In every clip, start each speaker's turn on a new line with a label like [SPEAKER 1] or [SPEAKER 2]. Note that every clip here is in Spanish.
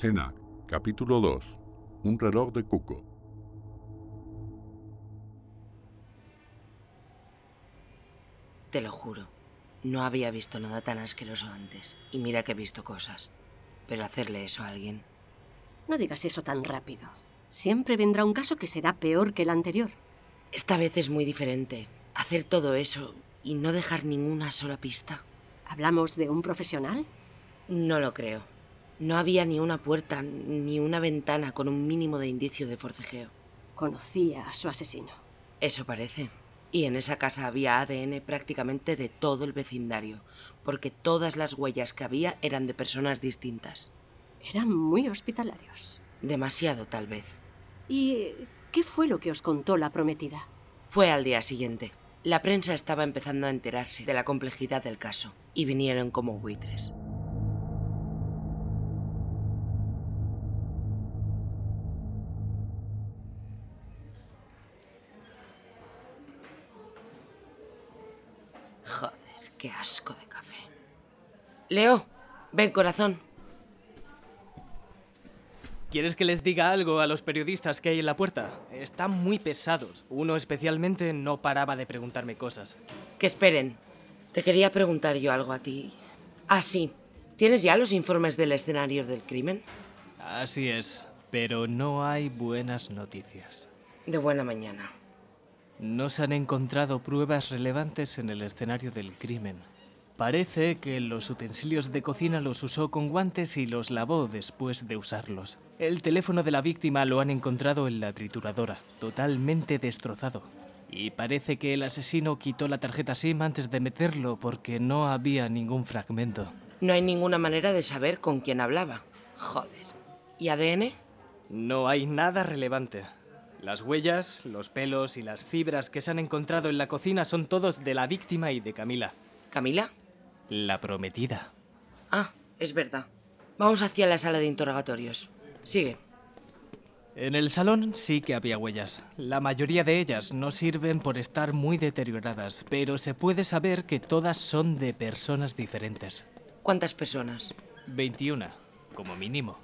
[SPEAKER 1] Escena, capítulo 2. Un reloj de cuco.
[SPEAKER 2] Te lo juro, no había visto nada tan asqueroso antes. Y mira que he visto cosas. Pero hacerle eso a alguien...
[SPEAKER 3] No digas eso tan rápido. Siempre vendrá un caso que será peor que el anterior.
[SPEAKER 2] Esta vez es muy diferente. Hacer todo eso y no dejar ninguna sola pista.
[SPEAKER 3] ¿Hablamos de un profesional?
[SPEAKER 2] No lo creo. No había ni una puerta ni una ventana con un mínimo de indicio de forcejeo.
[SPEAKER 3] Conocía a su asesino.
[SPEAKER 2] Eso parece. Y en esa casa había ADN prácticamente de todo el vecindario, porque todas las huellas que había eran de personas distintas.
[SPEAKER 3] Eran muy hospitalarios.
[SPEAKER 2] Demasiado, tal vez.
[SPEAKER 3] ¿Y qué fue lo que os contó la prometida?
[SPEAKER 2] Fue al día siguiente. La prensa estaba empezando a enterarse de la complejidad del caso, y vinieron como buitres. Qué asco de café. Leo, ven corazón.
[SPEAKER 4] ¿Quieres que les diga algo a los periodistas que hay en la puerta? Están muy pesados. Uno especialmente no paraba de preguntarme cosas.
[SPEAKER 2] Que esperen. Te quería preguntar yo algo a ti. Ah, sí. ¿Tienes ya los informes del escenario del crimen?
[SPEAKER 4] Así es, pero no hay buenas noticias.
[SPEAKER 2] De buena mañana.
[SPEAKER 4] No se han encontrado pruebas relevantes en el escenario del crimen. Parece que los utensilios de cocina los usó con guantes y los lavó después de usarlos. El teléfono de la víctima lo han encontrado en la trituradora, totalmente destrozado. Y parece que el asesino quitó la tarjeta SIM antes de meterlo porque no había ningún fragmento.
[SPEAKER 2] No hay ninguna manera de saber con quién hablaba. Joder. ¿Y ADN?
[SPEAKER 4] No hay nada relevante. Las huellas, los pelos y las fibras que se han encontrado en la cocina son todos de la víctima y de Camila.
[SPEAKER 2] ¿Camila?
[SPEAKER 4] La prometida.
[SPEAKER 2] Ah, es verdad. Vamos hacia la sala de interrogatorios. Sigue.
[SPEAKER 4] En el salón sí que había huellas. La mayoría de ellas no sirven por estar muy deterioradas, pero se puede saber que todas son de personas diferentes.
[SPEAKER 2] ¿Cuántas personas?
[SPEAKER 4] 21, como mínimo.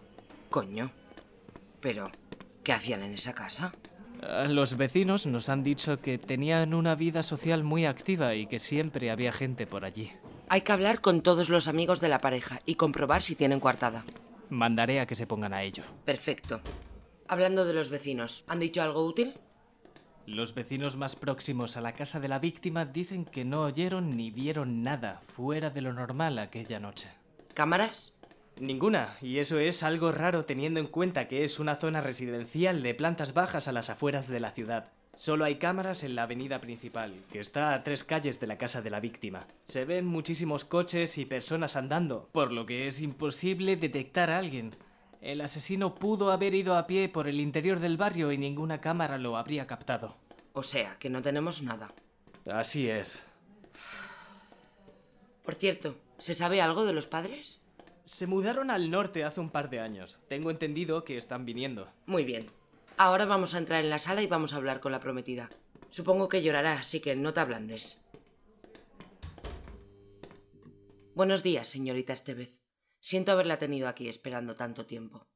[SPEAKER 2] Coño. Pero, ¿qué hacían en esa casa?
[SPEAKER 4] Ah, Los vecinos nos han dicho que tenían una vida social muy activa y que siempre había gente por allí.
[SPEAKER 2] Hay que hablar con todos los amigos de la pareja y comprobar si tienen coartada.
[SPEAKER 4] Mandaré a que se pongan a ello.
[SPEAKER 2] Perfecto. Hablando de los vecinos, ¿han dicho algo útil?
[SPEAKER 4] Los vecinos más próximos a la casa de la víctima dicen que no oyeron ni vieron nada fuera de lo normal aquella noche.
[SPEAKER 2] ¿Cámaras?
[SPEAKER 4] Ninguna, y eso es algo raro teniendo en cuenta que es una zona residencial de plantas bajas a las afueras de la ciudad. Solo hay cámaras en la avenida principal, que está a tres calles de la casa de la víctima. Se ven muchísimos coches y personas andando, por lo que es imposible detectar a alguien. El asesino pudo haber ido a pie por el interior del barrio y ninguna cámara lo habría captado.
[SPEAKER 2] O sea, que no tenemos nada.
[SPEAKER 4] Así es.
[SPEAKER 2] Por cierto, ¿se sabe algo de los padres?
[SPEAKER 4] Se mudaron al norte hace un par de años. Tengo entendido que están viniendo.
[SPEAKER 2] Muy bien. Ahora vamos a entrar en la sala y vamos a hablar con la prometida. Supongo que llorará, así que no te ablandes. Buenos días, señorita Estevez. Siento haberla tenido aquí esperando tanto tiempo.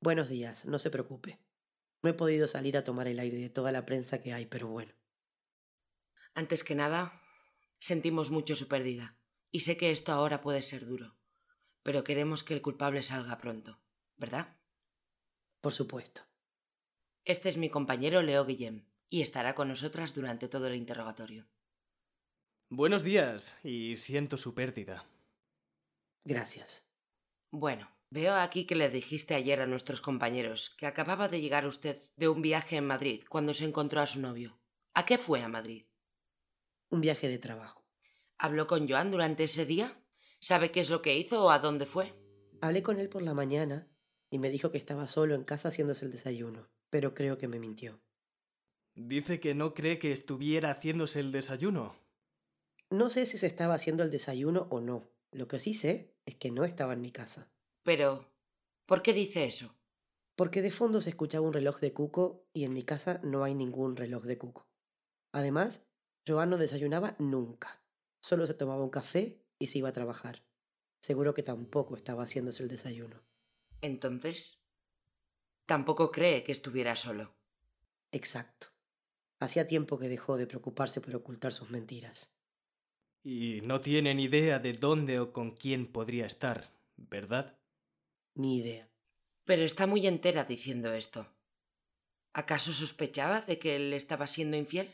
[SPEAKER 5] Buenos días, no se preocupe. No he podido salir a tomar el aire de toda la prensa que hay, pero bueno.
[SPEAKER 2] Antes que nada, sentimos mucho su pérdida. Y sé que esto ahora puede ser duro. Pero queremos que el culpable salga pronto, ¿verdad?
[SPEAKER 5] Por supuesto.
[SPEAKER 2] Este es mi compañero Leo Guillem, y estará con nosotras durante todo el interrogatorio.
[SPEAKER 4] Buenos días, y siento su pérdida.
[SPEAKER 5] Gracias.
[SPEAKER 2] Bueno, veo aquí que le dijiste ayer a nuestros compañeros que acababa de llegar usted de un viaje en Madrid cuando se encontró a su novio. ¿A qué fue a Madrid?
[SPEAKER 5] Un viaje de trabajo.
[SPEAKER 2] ¿Habló con Joan durante ese día? ¿Sabe qué es lo que hizo o a dónde fue?
[SPEAKER 5] Hablé con él por la mañana y me dijo que estaba solo en casa haciéndose el desayuno, pero creo que me mintió.
[SPEAKER 4] Dice que no cree que estuviera haciéndose el desayuno.
[SPEAKER 5] No sé si se estaba haciendo el desayuno o no. Lo que sí sé es que no estaba en mi casa.
[SPEAKER 2] Pero, ¿por qué dice eso?
[SPEAKER 5] Porque de fondo se escuchaba un reloj de cuco y en mi casa no hay ningún reloj de cuco. Además, Joan no desayunaba nunca. Solo se tomaba un café y se iba a trabajar. Seguro que tampoco estaba haciéndose el desayuno.
[SPEAKER 2] Entonces, tampoco cree que estuviera solo.
[SPEAKER 5] Exacto. Hacía tiempo que dejó de preocuparse por ocultar sus mentiras.
[SPEAKER 4] Y no tiene ni idea de dónde o con quién podría estar, ¿verdad?
[SPEAKER 5] Ni idea.
[SPEAKER 2] Pero está muy entera diciendo esto. ¿Acaso sospechaba de que él estaba siendo infiel?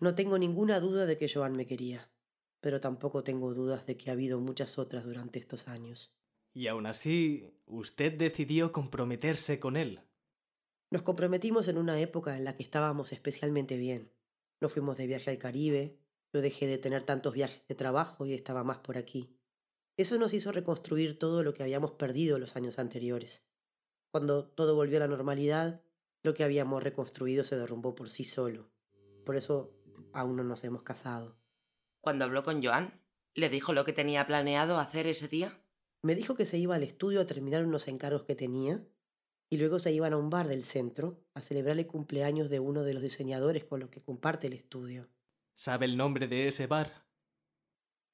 [SPEAKER 5] No tengo ninguna duda de que Joan me quería, pero tampoco tengo dudas de que ha habido muchas otras durante estos años.
[SPEAKER 4] Y aún así, usted decidió comprometerse con él.
[SPEAKER 5] Nos comprometimos en una época en la que estábamos especialmente bien. Nos fuimos de viaje al Caribe, yo dejé de tener tantos viajes de trabajo y estaba más por aquí. Eso nos hizo reconstruir todo lo que habíamos perdido los años anteriores. Cuando todo volvió a la normalidad, lo que habíamos reconstruido se derrumbó por sí solo. Por eso aún no nos hemos casado.
[SPEAKER 2] Cuando habló con Joan, ¿le dijo lo que tenía planeado hacer ese día?
[SPEAKER 5] Me dijo que se iba al estudio a terminar unos encargos que tenía y luego se iban a un bar del centro a celebrar el cumpleaños de uno de los diseñadores con los que comparte el estudio.
[SPEAKER 4] ¿Sabe el nombre de ese bar?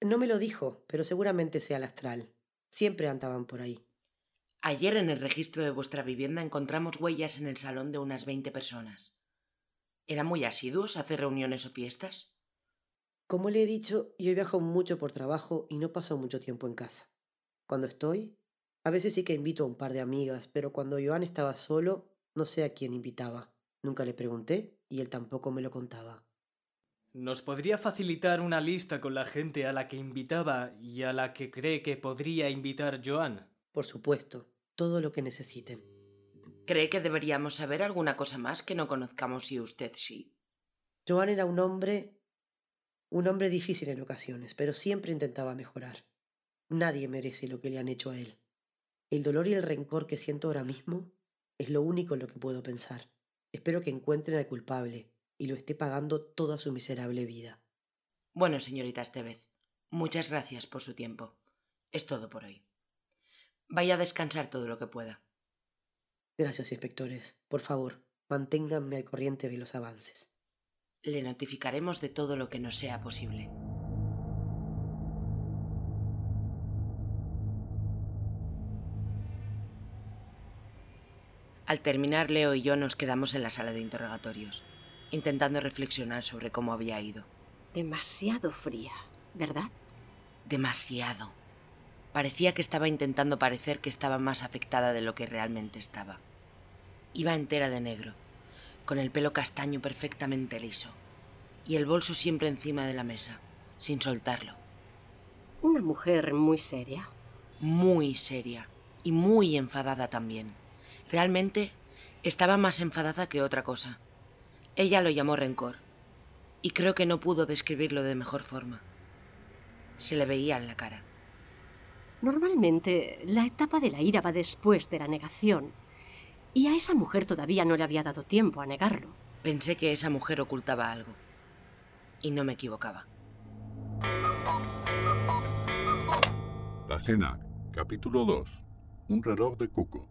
[SPEAKER 5] No me lo dijo, pero seguramente sea el astral. Siempre andaban por ahí.
[SPEAKER 2] Ayer en el registro de vuestra vivienda encontramos huellas en el salón de unas veinte personas. ¿Eran muy asiduos a hacer reuniones o fiestas?
[SPEAKER 5] Como le he dicho, yo viajo mucho por trabajo y no paso mucho tiempo en casa. Cuando estoy, a veces sí que invito a un par de amigas, pero cuando Joan estaba solo, no sé a quién invitaba. Nunca le pregunté y él tampoco me lo contaba.
[SPEAKER 4] ¿Nos podría facilitar una lista con la gente a la que invitaba y a la que cree que podría invitar Joan?
[SPEAKER 5] Por supuesto, todo lo que necesiten.
[SPEAKER 2] ¿Cree que deberíamos saber alguna cosa más que no conozcamos y usted sí?
[SPEAKER 5] Joan era un hombre... un hombre difícil en ocasiones, pero siempre intentaba mejorar. Nadie merece lo que le han hecho a él. El dolor y el rencor que siento ahora mismo es lo único en lo que puedo pensar. Espero que encuentren al culpable y lo esté pagando toda su miserable vida.
[SPEAKER 2] Bueno, señorita Estevez, muchas gracias por su tiempo. Es todo por hoy. Vaya a descansar todo lo que pueda.
[SPEAKER 5] Gracias, inspectores. Por favor, manténganme al corriente de los avances.
[SPEAKER 2] Le notificaremos de todo lo que nos sea posible. Al terminar, Leo y yo nos quedamos en la sala de interrogatorios, intentando reflexionar sobre cómo había ido.
[SPEAKER 3] Demasiado fría, ¿verdad?
[SPEAKER 2] Demasiado. Parecía que estaba intentando parecer que estaba más afectada de lo que realmente estaba. Iba entera de negro, con el pelo castaño perfectamente liso, y el bolso siempre encima de la mesa, sin soltarlo.
[SPEAKER 3] Una mujer muy seria.
[SPEAKER 2] Muy seria, y muy enfadada también. Realmente estaba más enfadada que otra cosa. Ella lo llamó rencor, y creo que no pudo describirlo de mejor forma. Se le veía en la cara.
[SPEAKER 3] Normalmente la etapa de la ira va después de la negación, y a esa mujer todavía no le había dado tiempo a negarlo.
[SPEAKER 2] Pensé que esa mujer ocultaba algo, y no me equivocaba.
[SPEAKER 1] La cena, capítulo 2. Un reloj de cuco.